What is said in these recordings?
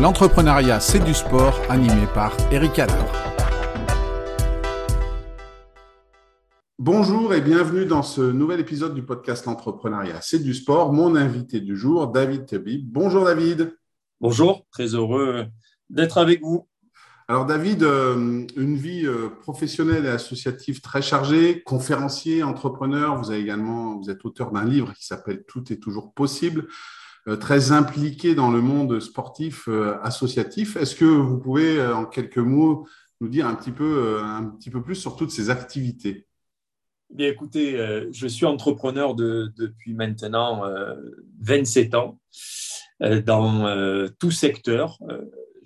L'entrepreneuriat, c'est du sport, animé par Eric Adler. Bonjour et bienvenue dans ce nouvel épisode du podcast L'entrepreneuriat, c'est du sport. Mon invité du jour, David Tebib. Bonjour David. Bonjour, très heureux d'être avec vous. Alors David, euh, une vie euh, professionnelle et associative très chargée, conférencier, entrepreneur. Vous avez également, vous êtes auteur d'un livre qui s'appelle Tout est toujours possible. Euh, très impliqué dans le monde sportif associatif. Est-ce que vous pouvez, en quelques mots, nous dire un petit peu, un petit peu plus sur toutes ces activités? Bien, écoutez, je suis entrepreneur depuis maintenant 27 ans dans tout secteur.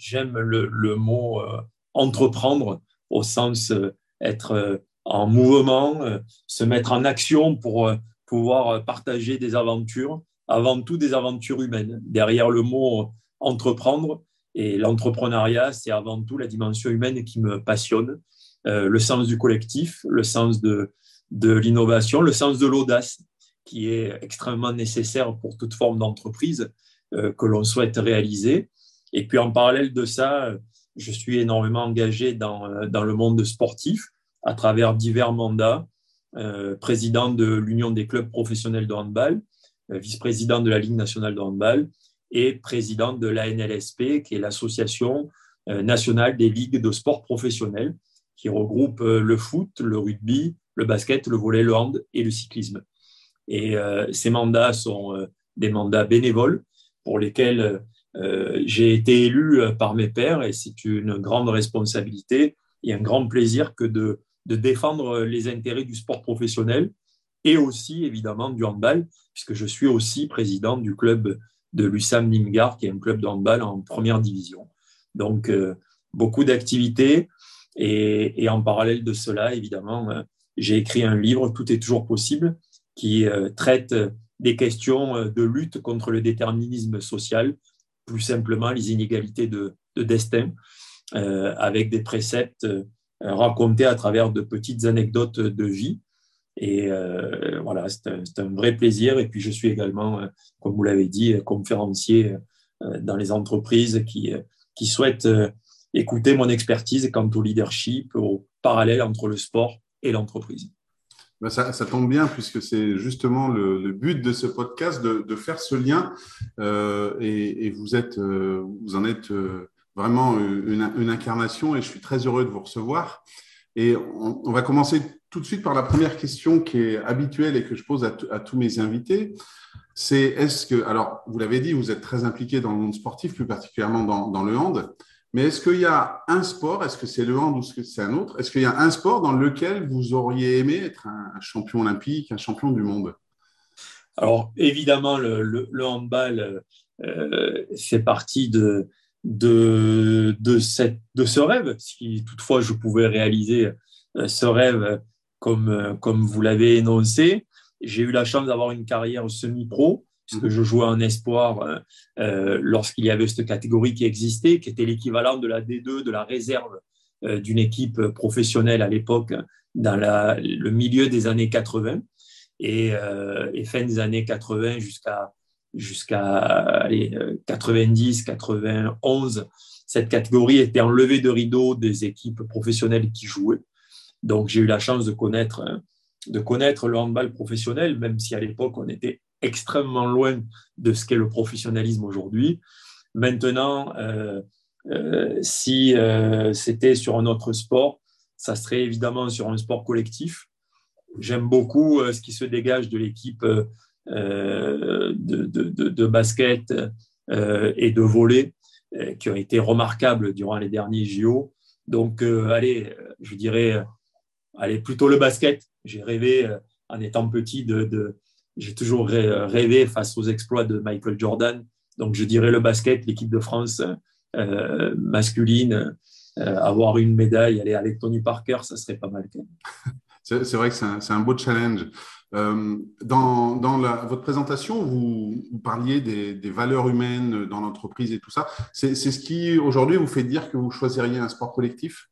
J'aime le, mot euh, entreprendre au sens euh, être euh, en mouvement, se mettre en action pour pouvoir partager des aventures, avant tout des aventures humaines. Derrière le mot entreprendre et l'entrepreneuriat, c'est avant tout la dimension humaine qui me passionne, le sens du collectif, le sens de, de l'innovation, le sens de l'audace qui est extrêmement nécessaire pour toute forme d'entreprise que l'on souhaite réaliser. Et puis en parallèle de ça, je suis énormément engagé dans, dans le monde sportif à travers divers mandats, euh, président de l'Union des clubs professionnels de handball, euh, vice-président de la Ligue nationale de handball et président de la NLSP, qui est l'association euh, nationale des ligues de sport professionnels, qui regroupe le foot, le rugby, le basket, le volley, le hand et le cyclisme. Et ces mandats sont des mandats bénévoles pour lesquels euh, j'ai été élu euh, par mes pairs et c'est une grande responsabilité et un grand plaisir que de défendre les intérêts du sport professionnel et aussi évidemment du handball, puisque je suis aussi président du club de l'USAM Nimgard, qui est un club de handball en première division. Donc, euh, beaucoup d'activités. Et, et, en parallèle de cela, évidemment, j'ai écrit un livre, Tout est toujours possible, qui traite des questions de lutte contre le déterminisme social plus simplement les inégalités de, destin, euh, avec des préceptes euh, racontés à travers de petites anecdotes de vie. Et euh, voilà, c'est un, vrai plaisir. Et puis, je suis également, comme vous l'avez dit, conférencier dans les entreprises qui, qui souhaitent écouter mon expertise quant au leadership, au parallèle entre le sport et l'entreprise. Ben, ça, tombe bien puisque c'est justement le, but de ce podcast de, faire ce lien euh, et, vous êtes, euh, vous en êtes euh, vraiment une, incarnation et je suis très heureux de vous recevoir. Et on, va commencer tout de suite par la première question qui est habituelle et que je pose à, tous mes invités. C'est est-ce que, alors vous l'avez dit, vous êtes très impliqué dans le monde sportif, plus particulièrement dans, le hand. Mais est-ce qu'il y a un sport, est-ce que c'est le hand ou est-ce que c'est un autre Est-ce qu'il y a un sport dans lequel vous auriez aimé être un, champion olympique, un champion du monde? Alors évidemment, le, handball euh, fait partie de, de, de ce rêve. Si toutefois je pouvais réaliser euh, ce rêve comme, euh, comme vous l'avez énoncé, j'ai eu la chance d'avoir une carrière semi-pro puisque je jouais en espoir euh, euh, lorsqu'il y avait cette catégorie qui existait, qui était l'équivalent de la D2, de la réserve euh, d'une équipe professionnelle à l'époque, dans le milieu des années 80 et, fin des années 80 jusqu'à jusqu'à 90, 91. Cette catégorie était enlevée de rideau des équipes professionnelles qui jouaient. Donc j'ai eu la chance de connaître de connaître le handball professionnel, même si à l'époque on était extrêmement loin de ce qu'est le professionnalisme aujourd'hui. Maintenant, euh, euh, si euh, c'était sur un autre sport, ça serait évidemment sur un sport collectif. J'aime beaucoup ce qui se dégage de l'équipe de, de, basket et de volley qui ont été remarquables durant les derniers JO. Donc, allez, je dirais, allez, plutôt le basket. J'ai rêvé en étant petit de, j'ai toujours rêvé face aux exploits de Michael Jordan. Donc, je dirais le basket, l'équipe de France euh, masculine, euh, avoir une médaille, aller avec Tony Parker, ça serait pas mal. C'est vrai que c'est un, beau challenge. Euh, dans, votre présentation, vous, parliez des, valeurs humaines dans l'entreprise et tout ça. C'est ce qui, aujourd'hui, vous fait dire que vous choisiriez un sport collectif?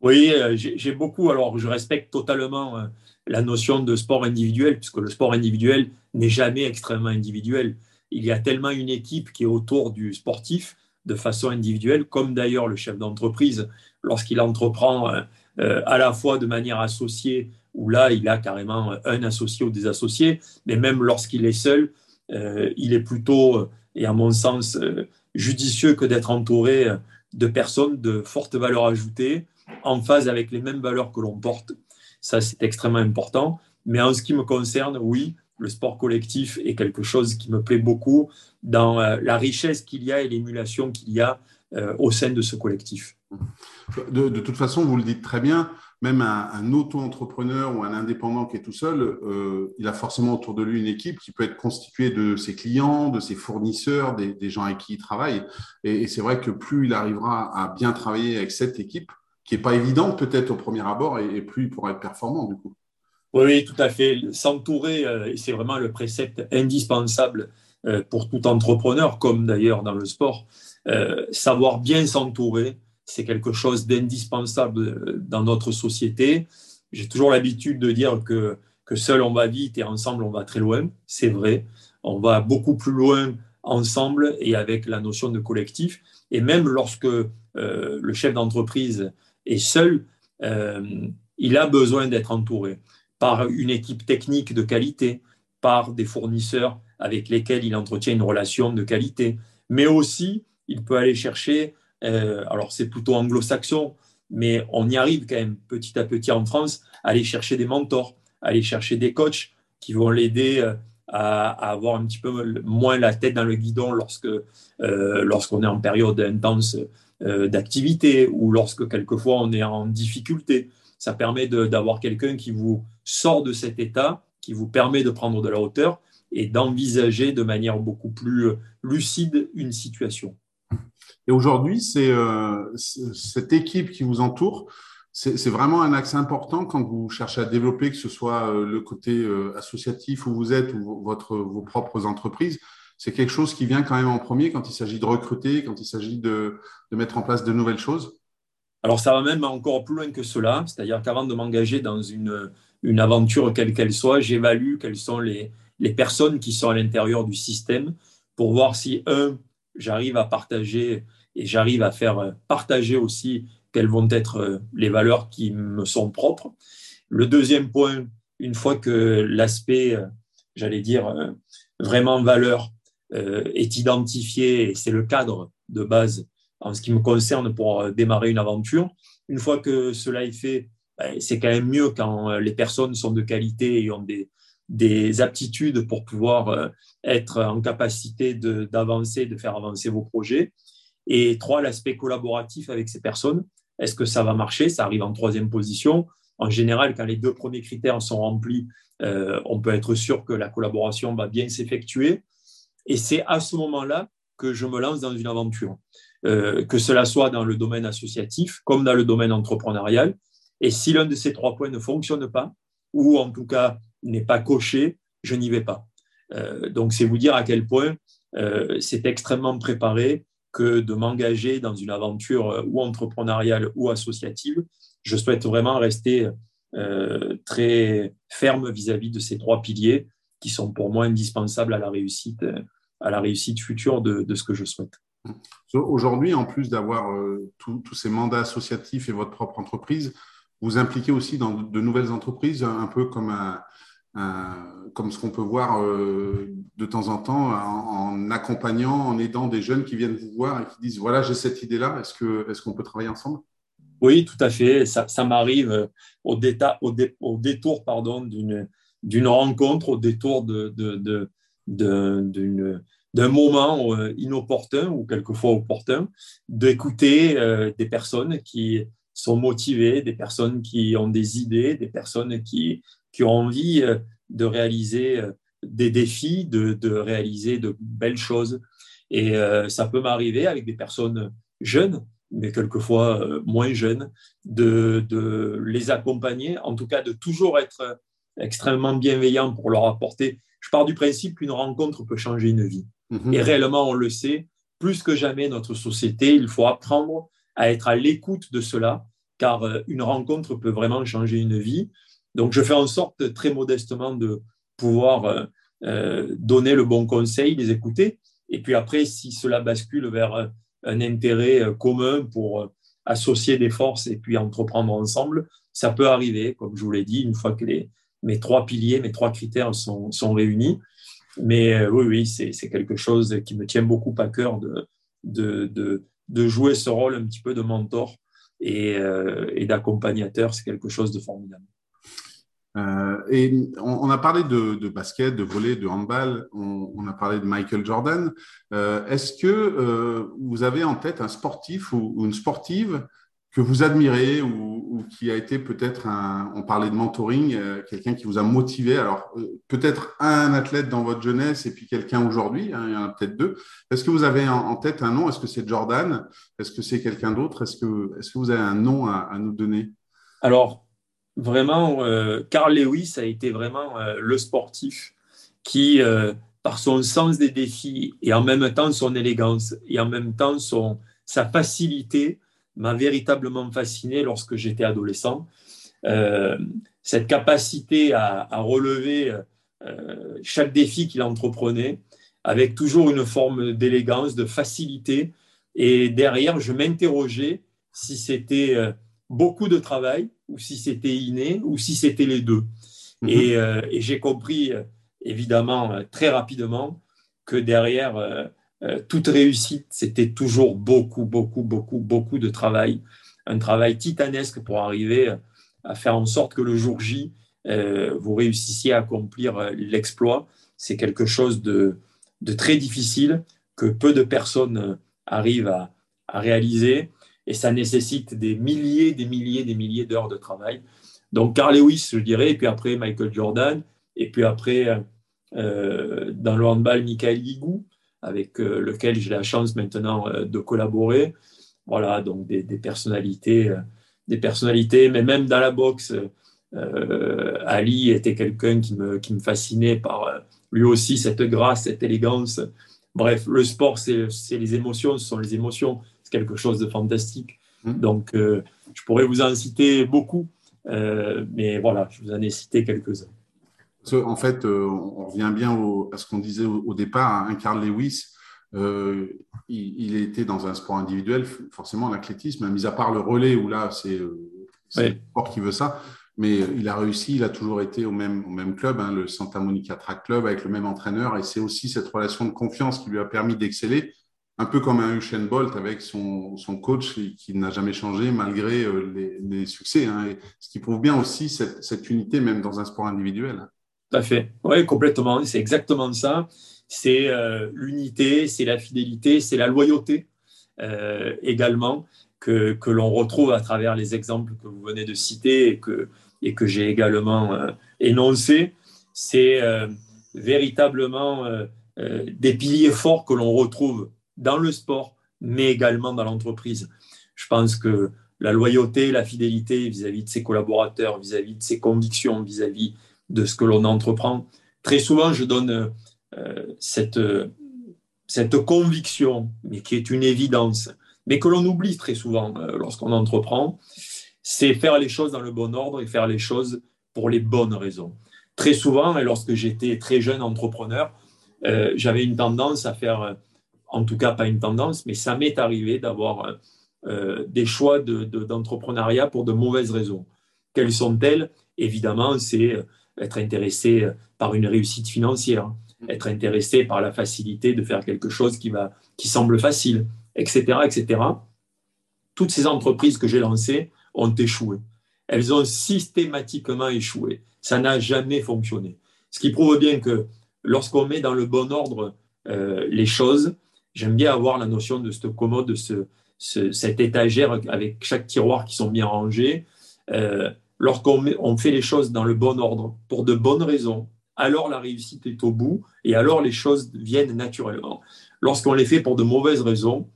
Oui, j'ai beaucoup. Alors, je respecte totalement la notion de sport individuel, puisque le sport individuel n'est jamais extrêmement individuel. Il y a tellement une équipe qui est autour du sportif, de façon individuelle, comme d'ailleurs le chef d'entreprise, lorsqu'il entreprend euh, à la fois de manière associée, où là, il a carrément un associé ou des associés, mais même lorsqu'il est seul, euh, il est plutôt, et à mon sens, euh, judicieux que d'être entouré de personnes de forte valeur ajoutée, en phase avec les mêmes valeurs que l'on porte. Ça, c'est extrêmement important. Mais en ce qui me concerne, oui, le sport collectif est quelque chose qui me plaît beaucoup dans la richesse qu'il y a et l'émulation qu'il y a au sein de ce collectif. De, toute façon, vous le dites très bien, même un, auto-entrepreneur ou un indépendant qui est tout seul, euh, il a forcément autour de lui une équipe qui peut être constituée de ses clients, de ses fournisseurs, des, gens avec qui il travaille. Et, c'est vrai que plus il arrivera à bien travailler avec cette équipe, qui n'est pas évidente peut-être au premier abord, et, plus il pourra être performant du coup. Oui, tout à fait. S'entourer, euh, c'est vraiment le précepte indispensable euh, pour tout entrepreneur, comme d'ailleurs dans le sport. savoir bien s'entourer, c'est quelque chose d'indispensable dans notre société. J'ai toujours l'habitude de dire que, que seul on va vite et ensemble on va très loin. C'est vrai. On va beaucoup plus loin ensemble et avec la notion de collectif. Et même lorsque euh, le chef d'entreprise est seul, euh, il a besoin d'être entouré par une équipe technique de qualité, par des fournisseurs avec lesquels il entretient une relation de qualité, mais aussi il peut aller chercher euh, alors c'est plutôt anglo-saxon, mais on y arrive quand même petit à petit en France, aller chercher des mentors, aller chercher des coachs qui vont l'aider euh, à, avoir un petit peu moins la tête dans le guidon lorsque lorsqu'on est en période intense d'activité ou lorsque quelquefois on est en difficulté. Ça permet d'avoir quelqu'un qui vous sort de cet état, qui vous permet de prendre de la hauteur et d'envisager de manière beaucoup plus lucide une situation. Et aujourd'hui, c'est euh, cette équipe qui vous entoure, c'est vraiment un axe important quand vous cherchez à développer, que ce soit euh, le côté euh, associatif où vous êtes ou votre, vos propres entreprises. C'est quelque chose qui vient quand même en premier quand il s'agit de recruter, quand il s'agit de, mettre en place de nouvelles choses Alors, ça va même encore plus loin que cela. C'est-à-dire qu'avant de m'engager dans une, une aventure quelle qu'elle soit, j'évalue quelles sont les, les personnes qui sont à l'intérieur du système pour voir si, un, j'arrive à partager et j'arrive à faire partager aussi quelles vont être euh, les valeurs qui me sont propres. Le deuxième point, une fois que l'aspect, euh, j'allais dire, euh, vraiment valeur est identifié, et c'est le cadre de base en ce qui me concerne pour démarrer une aventure, une fois que cela est fait, ben, c'est quand même mieux quand les personnes sont de qualité et ont des, des aptitudes pour pouvoir euh, être en capacité d'avancer, de, faire avancer vos projets. Et trois, l'aspect collaboratif avec ces personnes. Est-ce que ça va marcher? Ça arrive en troisième position. En général, quand les deux premiers critères sont remplis, euh, on peut être sûr que la collaboration va bien s'effectuer. Et c'est à ce moment-là que je me lance dans une aventure, euh, que cela soit dans le domaine associatif comme dans le domaine entrepreneurial. Et si l'un de ces trois points ne fonctionne pas, ou en tout cas n'est pas coché, je n'y vais pas. Euh, donc, c'est vous dire à quel point euh, c'est extrêmement préparé que de m'engager dans une aventure ou entrepreneuriale ou associative. Je souhaite vraiment rester très ferme vis-à-vis de ces trois piliers qui sont pour moi indispensables à la réussite, à la réussite future de, ce que je souhaite. Aujourd'hui, en plus d'avoir tous ces mandats associatifs et votre propre entreprise, vous impliquez aussi dans de nouvelles entreprises, un peu comme un, comme ce qu'on peut voir euh, de temps en temps en, accompagnant, en aidant des jeunes qui viennent vous voir et qui disent voilà, j'ai cette idée-là, est-ce qu'on est qu'on peut travailler ensemble? Oui, tout à fait. Ça, m'arrive euh, au, détour d'une rencontre, au détour de, de, d'un moment euh, inopportun ou quelquefois opportun, d'écouter des personnes qui sont motivées, des personnes qui ont des idées, des personnes qui, qui ont envie euh, de réaliser euh, des défis, de, réaliser de belles choses. Et euh, ça peut m'arriver avec des personnes jeunes, mais quelquefois moins jeunes, de, les accompagner, en tout cas de toujours être extrêmement bienveillant pour leur apporter. Je pars du principe qu'une rencontre peut changer une vie. Mhm. Et réellement, on le sait, plus que jamais, notre société, il faut apprendre à être à l'écoute de cela, car une rencontre peut vraiment changer une vie. Donc, je fais en sorte très modestement de pouvoir euh, euh, donner le bon conseil, les écouter. Et puis après, si cela bascule vers un intérêt commun pour associer des forces et puis entreprendre ensemble, ça peut arriver, comme je vous l'ai dit, une fois que les, mes trois piliers, mes trois critères sont, réunis. Mais oui, oui, c'est quelque chose qui me tient beaucoup à cœur de, jouer ce rôle un petit peu de mentor et, et d'accompagnateur. C'est quelque chose de formidable. Euh, et on, a parlé de, basket, de volley, de handball, on, a parlé de Michael Jordan. Euh, est-ce que euh, vous avez en tête un sportif ou, une sportive que vous admirez ou, qui a été peut-être un, on parlait de mentoring, quelqu'un qui vous a motivé. Alors peut-être un athlète dans votre jeunesse et puis quelqu'un aujourd'hui, hein, il y en a peut-être deux. Est-ce que vous avez en, tête un nom? Est-ce que c'est Jordan? Est-ce que c'est quelqu'un d'autre? Est-ce que, est que vous avez un nom à, nous donner? Alors, vraiment, euh, Carl Lewis a été vraiment euh, le sportif qui, euh, par son sens des défis et en même temps son élégance et en même temps son, sa facilité, m'a véritablement fasciné lorsque j'étais adolescent. cette capacité à, à relever chaque défi qu'il entreprenait avec toujours une forme d'élégance, de facilité. Et derrière, je m'interrogeais si c'était beaucoup de travail, ou si c'était inné, ou si c'était les deux. Mhm. Euh, et, j'ai compris, euh, évidemment, euh, très rapidement, que derrière toute réussite, c'était toujours beaucoup, beaucoup, beaucoup, beaucoup de travail. Un travail titanesque pour arriver à faire en sorte que le jour J, vous réussissiez à accomplir l'exploit. C'est quelque chose de, très difficile que peu de personnes arrivent à, à réaliser et ça nécessite des milliers, des milliers, des milliers d'heures de travail. Donc Carl Lewis, je dirais, et puis après Michael Jordan, et puis après euh, dans le handball Michael Guigou, avec euh, lequel j'ai la chance maintenant euh, de collaborer. Voilà, donc des, personnalités, des personnalités, mais même dans la boxe, Ali était quelqu'un qui me, qui me fascinait par lui aussi cette grâce, cette élégance. Bref, le sport, c'est les émotions, ce sont les émotions quelque chose de fantastique. Mmh. Donc, euh, je pourrais vous en citer beaucoup, euh, mais voilà, je vous en ai cité quelques-uns. En fait, euh, on revient bien à ce qu'on disait au, départ. Un hein, Carl Lewis, il, il, était dans un sport individuel, forcément l'athlétisme, mis à part le relais où là, c'est le sport qui veut ça. Mais il a réussi, il a toujours été au même, au même club, hein, le Santa Monica Track Club, avec le même entraîneur. Et c'est aussi cette relation de confiance qui lui a permis d'exceller un peu comme un Usain Bolt avec son, coach qui n'a jamais changé malgré euh, les, succès. Hein, ce qui prouve bien aussi cette, unité, même dans un sport individuel. Tout à fait. Oui, complètement. C'est exactement ça. C'est euh, l'unité, c'est la fidélité, c'est la loyauté euh, également que, que l'on retrouve à travers les exemples que vous venez de citer et que, et que j'ai également énoncés. C'est véritablement des piliers forts que l'on retrouve dans le sport, mais également dans l'entreprise. Je pense que la loyauté, la fidélité vis-à-vis de ses collaborateurs, vis-à-vis de ses convictions, vis-à-vis de ce que l'on entreprend. Très souvent, je donne euh, cette, cette conviction, mais qui est une évidence, mais que l'on oublie très souvent euh, lorsqu'on entreprend, c'est faire les choses dans le bon ordre et faire les choses pour les bonnes raisons. Très souvent, et lorsque j'étais très jeune entrepreneur, euh, j'avais une tendance à faire en tout cas pas une tendance, mais ça m'est arrivé d'avoir des choix d'entrepreneuriat de, pour de mauvaises raisons. Quelles sont-elles? Évidemment, c'est être intéressé par une réussite financière, être intéressé par la facilité de faire quelque chose qui, va, qui semble facile, etc., etc. Toutes ces entreprises que j'ai lancées ont échoué. Elles ont systématiquement échoué. Ça n'a jamais fonctionné. Ce qui prouve bien que lorsqu'on met dans le bon ordre euh, les choses, J'aime bien avoir la notion de cette commode, de ce, cette étagère avec chaque tiroir qui sont bien rangés. Euh, lorsqu'on on fait les choses dans le bon ordre, pour de bonnes raisons, alors la réussite est au bout et alors les choses viennent naturellement. Lorsqu'on les fait pour de mauvaises raisons,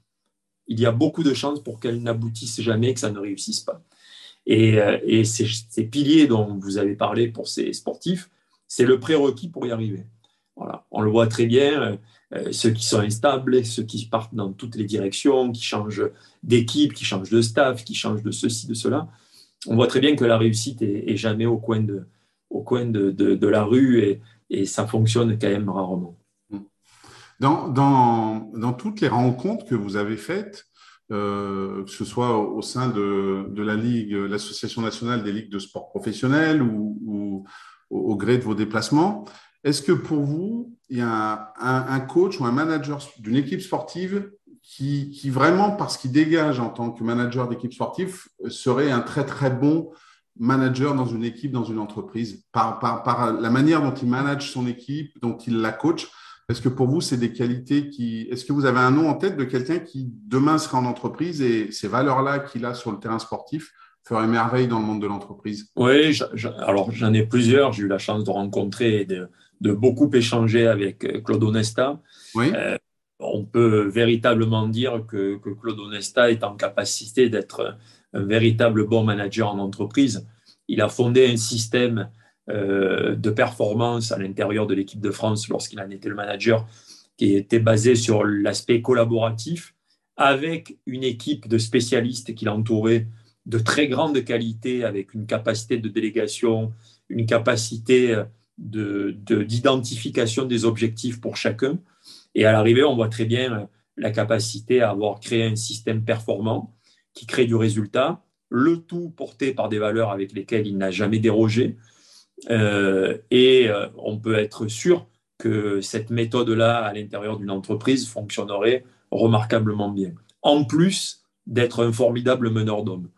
il y a beaucoup de chances pour qu'elles n'aboutissent jamais, que ça ne réussisse pas. Et, euh, ces, piliers dont vous avez parlé pour ces sportifs, c'est le prérequis pour y arriver. Voilà. On le voit très bien. Euh, ceux qui sont instables, ceux qui partent dans toutes les directions, qui changent d'équipe, qui changent de staff, qui changent de ceci, de cela. On voit très bien que la réussite est, jamais au coin de, la rue et, ça fonctionne quand même rarement. Dans, toutes les rencontres que vous avez faites, euh, que ce soit au sein de, la Ligue, l'Association nationale des ligues de sport professionnels ou, au gré de vos déplacements, est-ce que pour vous, il y a un coach ou un manager d'une équipe sportive qui, qui, vraiment, parce qu'il dégage en tant que manager d'équipe sportive, serait un très très bon manager dans une équipe, dans une entreprise, par, par, par la manière dont il manage son équipe, dont il la coach est-ce que pour vous, c'est des qualités qui. Est-ce que vous avez un nom en tête de quelqu'un qui demain sera en entreprise et ces valeurs-là qu'il a sur le terrain sportif feraient merveille dans le monde de l'entreprise? Oui, alors j'en ai plusieurs. J'ai eu la chance de rencontrer et de, beaucoup échanger avec euh, Claude Onesta. Oui. Euh, on peut véritablement dire que, Claude Onesta est en capacité d'être un véritable bon manager en entreprise. Il a fondé un système euh, de performance à l'intérieur de l'équipe de France lorsqu'il en était le manager, qui était basé sur l'aspect collaboratif, avec une équipe de spécialistes qui l'entouraient de très grande qualité, avec une capacité de délégation, une capacité d'identification de, des objectifs pour chacun. Et à l'arrivée, on voit très bien la capacité à avoir créé un système performant qui crée du résultat, le tout porté par des valeurs avec lesquelles il n'a jamais dérogé, euh, et euh, on peut être sûr que cette méthode-là, à l'intérieur d'une entreprise, fonctionnerait remarquablement bien. En plus d'être un formidable meneur d'hommes.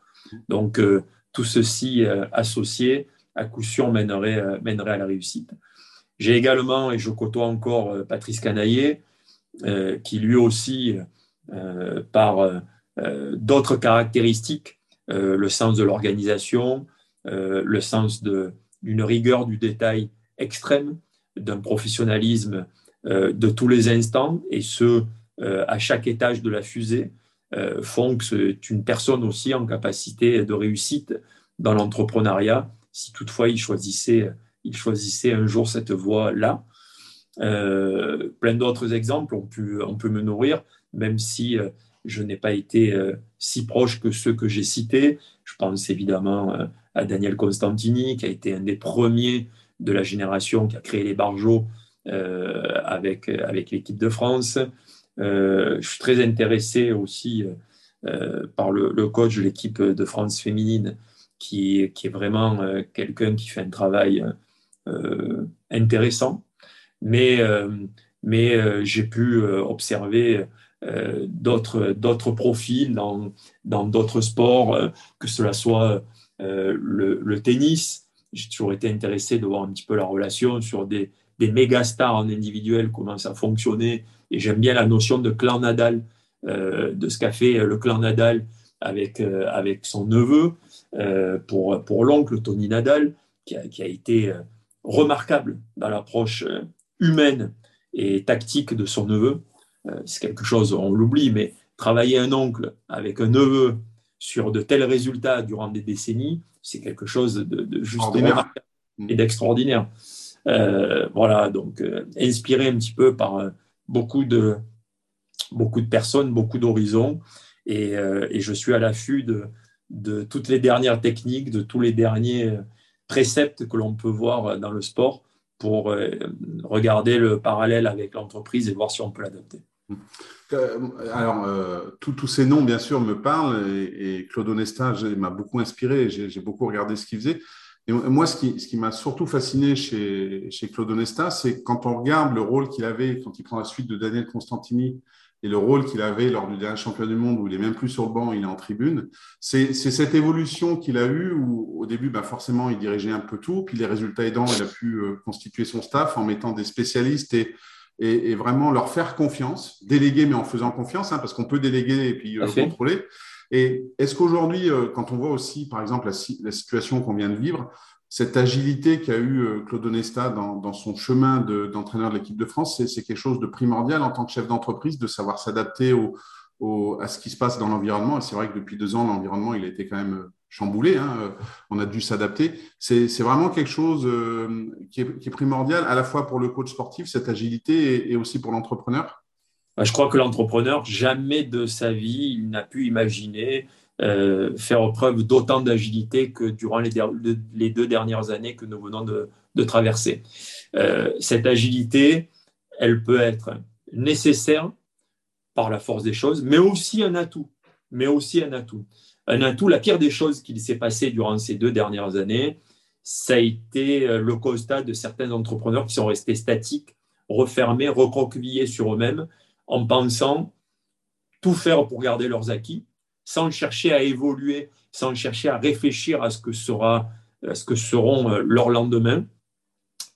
Donc, euh, tout ceci associé, à coup sûr, mènerait à la réussite. J'ai également, et je côtoie encore Patrice Canaillé, qui lui aussi, par d'autres caractéristiques, le sens de l'organisation, le sens d'une rigueur du détail extrême, d'un professionnalisme euh, de tous les instants, et ce, euh, à chaque étage de la fusée, euh, font que c'est une personne aussi en capacité de réussite dans l'entrepreneuriat, si toutefois il choisissait, il choisissait un jour cette voie-là. plein d'autres exemples ont pu, on peut me nourrir, même si je n'ai pas été si proche que ceux que j'ai cités. Je pense évidemment à Daniel Constantini, qui a été un des premiers de la génération qui a créé les barjots euh, avec, avec l'équipe de France. Euh, je suis très intéressé aussi euh, par le, coach de l'équipe de France féminine, qui, qui est vraiment quelqu'un qui fait un travail intéressant. Mais, mais j'ai pu observer d'autres profils dans d'autres sports, que cela soit euh, le, tennis, j'ai toujours été intéressé de voir un petit peu la relation sur des, des méga stars en individuel, comment ça fonctionnait. Et j'aime bien la notion de clan Nadal, euh, de ce qu'a fait le clan Nadal avec, euh, avec son neveu pour, pour l'oncle Tony Nadal, qui a, qui a été remarquable dans l'approche humaine et tactique de son neveu. C'est quelque chose, on l'oublie, mais travailler un oncle avec un neveu sur de tels résultats durant des décennies, c'est quelque chose de, juste remarquable mm. et d'extraordinaire. Euh, voilà, donc euh, inspiré un petit peu par euh, beaucoup, de, beaucoup de personnes, beaucoup d'horizons, et, et, je suis à l'affût de, de, toutes les dernières techniques, de tous les derniers préceptes que l'on peut voir dans le sport pour regarder le parallèle avec l'entreprise et voir si on peut l'adopter. Euh, alors, euh, tous ces noms, bien sûr, me parlent et, Claude Onesta m'a beaucoup inspiré. J'ai beaucoup regardé ce qu'il faisait. Et moi, ce qui, ce qui m'a surtout fasciné chez, chez Claude Onesta, c'est quand on regarde le rôle qu'il avait quand il prend la suite de Daniel Constantini et le rôle qu'il avait lors du dernier championnat du monde où il est même plus sur le banc, il est en tribune. C'est cette évolution qu'il a eue où au début, bah forcément, il dirigeait un peu tout, puis les résultats aidants, il a pu euh, constituer son staff en mettant des spécialistes et et, vraiment leur faire confiance, déléguer mais en faisant confiance, hein, parce qu'on peut déléguer et puis euh, contrôler. Et est-ce qu'aujourd'hui, euh, quand on voit aussi, par exemple, la, situation qu'on vient de vivre, cette agilité qu'a eu euh, Claude Onesta dans, son chemin d'entraîneur de, l'équipe de France, c'est quelque chose de primordial en tant que chef d'entreprise, de savoir s'adapter à ce qui se passe dans l'environnement. Et c'est vrai que depuis deux ans, l'environnement, il a été quand même chamboulé, hein, euh, on a dû s'adapter. C'est vraiment quelque chose euh, qui, est, primordial à la fois pour le coach sportif, cette agilité, et, aussi pour l'entrepreneur. Bah, je crois que l'entrepreneur, jamais de sa vie, il n'a pu imaginer euh, faire preuve d'autant d'agilité que durant les, deux dernières années que nous venons de, traverser. cette agilité, elle peut être nécessaire par la force des choses, mais aussi un atout. Mais aussi un atout. Un atout, la pire des choses qui s'est passée durant ces deux dernières années, ça a été euh, le constat de certains entrepreneurs qui sont restés statiques, refermés, recroquevillés sur eux-mêmes, en pensant tout faire pour garder leurs acquis, sans chercher à évoluer, sans chercher à réfléchir à ce que, sera, à ce que seront euh, leurs lendemains.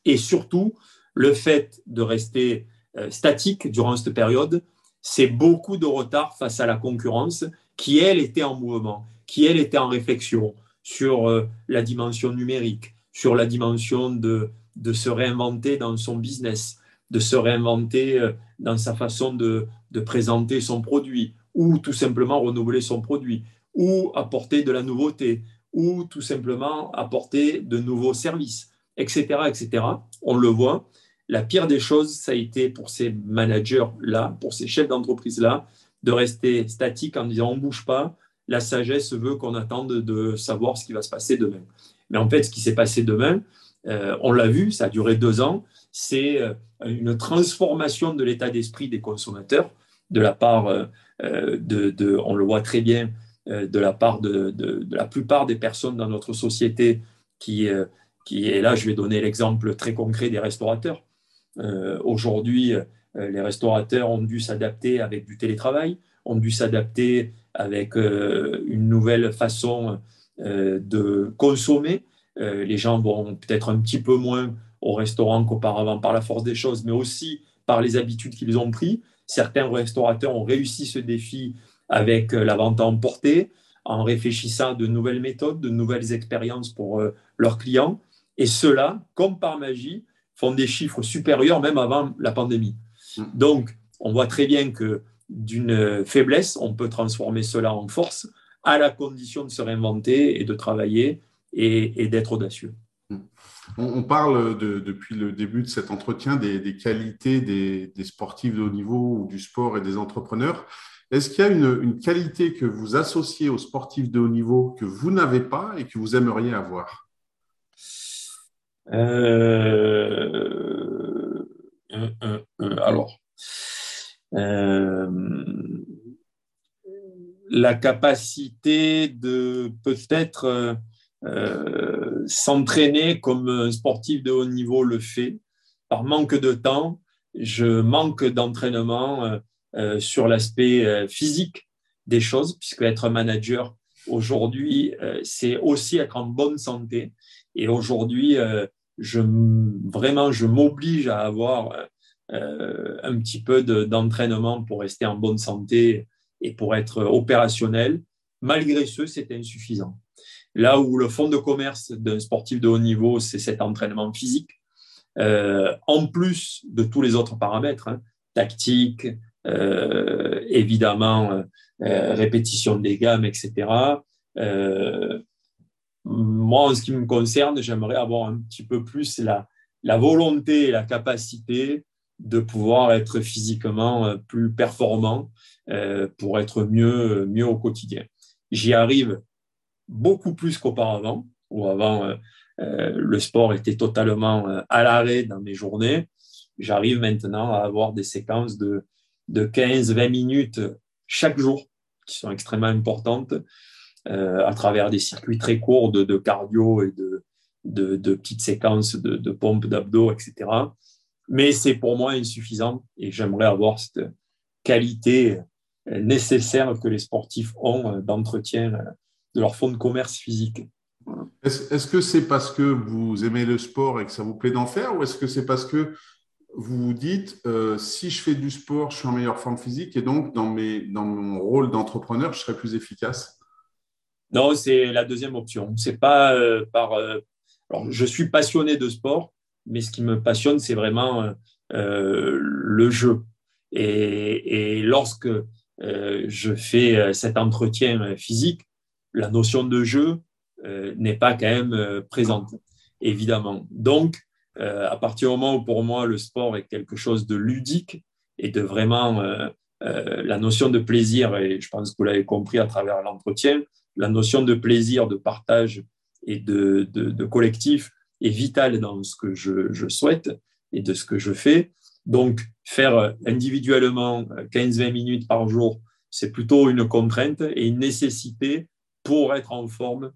Et surtout, le fait de rester euh, statique durant cette période, c'est beaucoup de retard face à la concurrence qui, elle, était en mouvement, qui, elle, était en réflexion sur euh, la dimension numérique, sur la dimension de, se réinventer dans son business, de se réinventer dans sa façon de présenter son produit, ou tout simplement renouveler son produit, ou apporter de la nouveauté, ou tout simplement apporter de nouveaux services, etc. etc. On le voit, la pire des choses, ça a été pour ces managers-là, pour ces chefs d'entreprise-là, de rester statique en disant on ne bouge pas. La sagesse veut qu'on attende de savoir ce qui va se passer demain. Mais en fait, ce qui s'est passé demain, euh, on l'a vu, ça a duré deux ans, c'est euh, une transformation de l'état d'esprit des consommateurs de la part euh, de, on le voit très bien, de la part de, de, la plupart des personnes dans notre société qui, qui et là je vais donner l'exemple très concret des restaurateurs. Euh, aujourd'hui, euh, les restaurateurs ont dû s'adapter avec du télétravail, ont dû s'adapter avec euh, une nouvelle façon de consommer. les gens vont peut-être un petit peu moins au restaurant qu'auparavant par la force des choses, mais aussi par les habitudes qu'ils ont pris. Certains restaurateurs ont réussi ce défi avec la vente à emporter, en réfléchissant à de nouvelles méthodes, de nouvelles expériences pour leurs clients. Et cela, comme par magie, font des chiffres supérieurs même avant la pandémie. Mm. Donc, on voit très bien que d'une faiblesse, on peut transformer cela en force à la condition de se réinventer et de travailler et, d'être audacieux. On, parle depuis le début de cet entretien des, qualités des, sportifs de haut niveau ou du sport et des entrepreneurs. Est-ce qu'il y a une, qualité que vous associez aux sportifs de haut niveau que vous n'avez pas et que vous aimeriez avoir? Euh, alors, euh, la capacité de peut-être euh, s'entraîner comme un sportif de haut niveau le fait. Par manque de temps, je manque d'entraînement sur l'aspect physique des choses, puisque être manager aujourd'hui, c'est aussi être en bonne santé. Et aujourd'hui, je, vraiment, je m'oblige à avoir euh, un petit peu d'entraînement pour rester en bonne santé et pour être opérationnel. Malgré ce, c'est insuffisant. Là où le fond de commerce d'un sportif de haut niveau, c'est cet entraînement physique, euh, en plus de tous les autres paramètres, hein, tactique, euh, évidemment, répétition des gammes, etc moi, en ce qui me concerne, j'aimerais avoir un petit peu plus la, la volonté et la capacité de pouvoir être physiquement euh, plus performant euh, pour être mieux, mieux au quotidien. J'y arrive beaucoup plus qu'auparavant, où avant euh, le sport était totalement à l'arrêt dans mes journées. J'arrive maintenant à avoir des séquences de, de 15-20 minutes chaque jour qui sont extrêmement importantes euh, à travers des circuits très courts de, cardio et de, de, petites séquences de, de pompes d'abdos, etc. Mais c'est pour moi insuffisant et j'aimerais avoir cette qualité nécessaire que les sportifs ont d'entretien de leur fonds de commerce physique. Est-ce que c'est parce que vous aimez le sport et que ça vous plaît d'en faire ou est-ce que c'est parce que vous vous dites, euh, si je fais du sport, je suis en meilleure forme physique et donc dans, mes, dans mon rôle d'entrepreneur, je serai plus efficace? Non, c'est la deuxième option. C'est pas euh, par. Euh, alors, je suis passionné de sport, mais ce qui me passionne, c'est vraiment le jeu. Et, lorsque je fais cet entretien physique, la notion de jeu n'est pas quand même présente, évidemment. Donc, à partir du moment où pour moi le sport est quelque chose de ludique et de vraiment la notion de plaisir, et je pense que vous l'avez compris à travers l'entretien, la notion de plaisir, de partage et de, collectif est vitale dans ce que je, souhaite et de ce que je fais. Donc, faire individuellement 15-20 minutes par jour, c'est plutôt une contrainte et une nécessité pour être en forme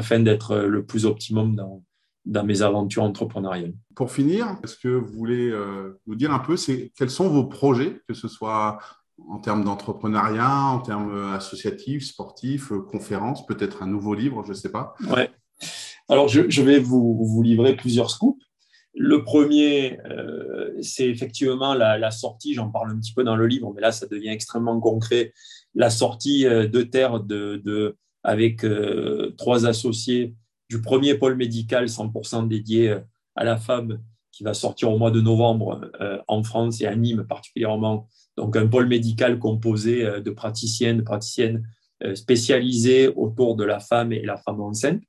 afin d'être le plus optimum dans, dans mes aventures entrepreneuriales. Pour finir, est-ce que vous voulez euh, nous dire un peu quels sont vos projets, que ce soit en termes d'entrepreneuriat, en termes euh, associatifs, sportifs, euh, conférences, peut-être un nouveau livre, je ne sais pas. Ouais. Alors, je, vais vous, vous, livrer plusieurs scoops. Le premier, c'est effectivement la, sortie, j'en parle un petit peu dans le livre, mais là, ça devient extrêmement concret, la sortie de terre de, avec trois associés du premier pôle médical 100% dédié euh, à la femme qui va sortir au mois de novembre euh, en France et à Nîmes particulièrement. Donc un pôle médical composé euh, de praticiennes, de praticiennes spécialisées autour de la femme et la femme enceinte,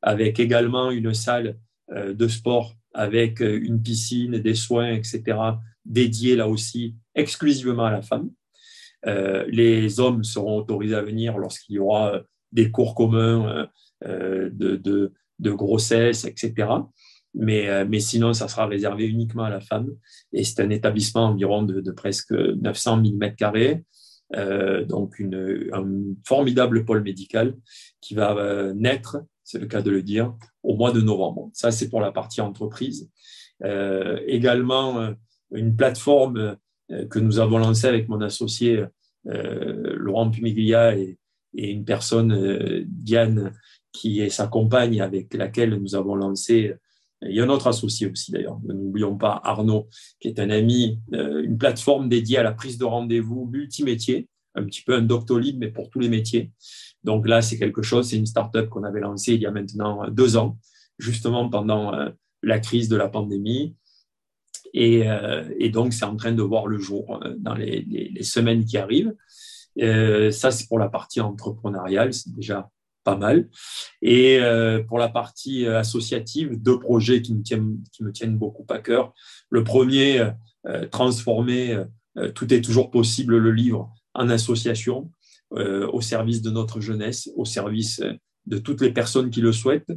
avec également une salle de sport avec une piscine, des soins, etc., dédiés là aussi exclusivement à la femme. les hommes seront autorisés à venir lorsqu'il y aura des cours communs, euh, de, de, grossesse, etc. Mais, euh, mais, sinon, ça sera réservé uniquement à la femme. Et c'est un établissement environ de, presque 900 000 mètres carrés, euh, donc une, un formidable pôle médical qui va naître, c'est le cas de le dire, au mois de novembre. Ça, c'est pour la partie entreprise. également, une plateforme que nous avons lancée avec mon associé Laurent Pumiglia et, et une personne, Diane qui est sa compagne avec laquelle nous avons lancé, il y a un autre associé aussi d'ailleurs, n'oublions pas Arnaud, qui est un ami, euh, une plateforme dédiée à la prise de rendez-vous multimétier, un petit peu un Doctolib, mais pour tous les métiers. Donc là, c'est quelque chose, c'est une start-up qu'on avait lancée il y a maintenant deux ans, justement pendant euh, la crise de la pandémie. Et, euh, donc, c'est en train de voir le jour dans les semaines qui arrivent. ça, c'est pour la partie entrepreneuriale, c'est déjà pas mal. Et euh, pour la partie euh, associative, deux projets qui me tiennent, qui me tiennent beaucoup à cœur. Le premier, euh, transformer Tout est toujours possible, le livre, en association au service de notre jeunesse, au service de toutes les personnes qui le souhaitent,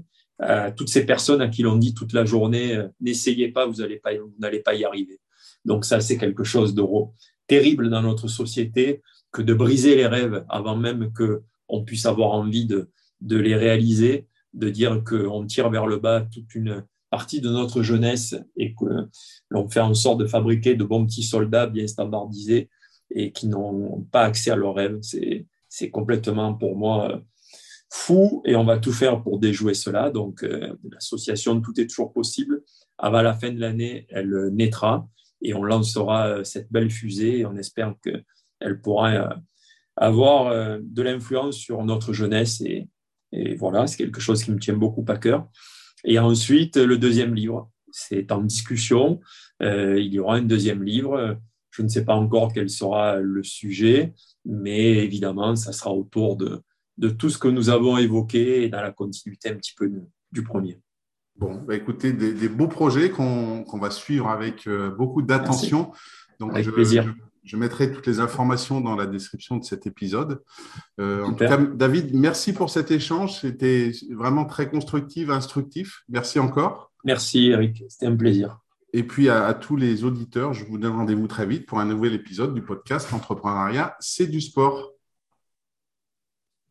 toutes ces personnes à qui l'on dit toute la journée, n'essayez pas, vous n'allez pas, pas y arriver. Donc ça, c'est quelque chose de terrible dans notre société que de briser les rêves avant même que on puisse avoir envie de, de les réaliser, de dire qu'on tire vers le bas toute une partie de notre jeunesse et que l'on fait en sorte de fabriquer de bons petits soldats bien standardisés et qui n'ont pas accès à leurs rêves. C'est complètement pour moi fou et on va tout faire pour déjouer cela. Donc euh, l'association Tout est toujours possible, avant la fin de l'année, elle naîtra et on lancera cette belle fusée et on espère qu'elle pourra euh, avoir euh, de l'influence sur notre jeunesse. Et, voilà, c'est quelque chose qui me tient beaucoup à cœur. Et ensuite, le deuxième livre, c'est en discussion. Euh, il y aura un deuxième livre. Je ne sais pas encore quel sera le sujet, mais évidemment, ça sera autour de, de tout ce que nous avons évoqué et dans la continuité un petit peu du premier. Bon, bah écoutez, des, beaux projets qu'on va suivre avec euh, beaucoup d'attention. Donc, avec plaisir. Je mettrai toutes les informations dans la description de cet épisode. Euh, en tout cas, David, merci pour cet échange. C'était vraiment très constructif, instructif. Merci encore. Merci Eric, c'était un plaisir. Et puis à, tous les auditeurs, je vous donne rendez-vous très vite pour un nouvel épisode du podcast Entrepreneuriat, c'est du sport.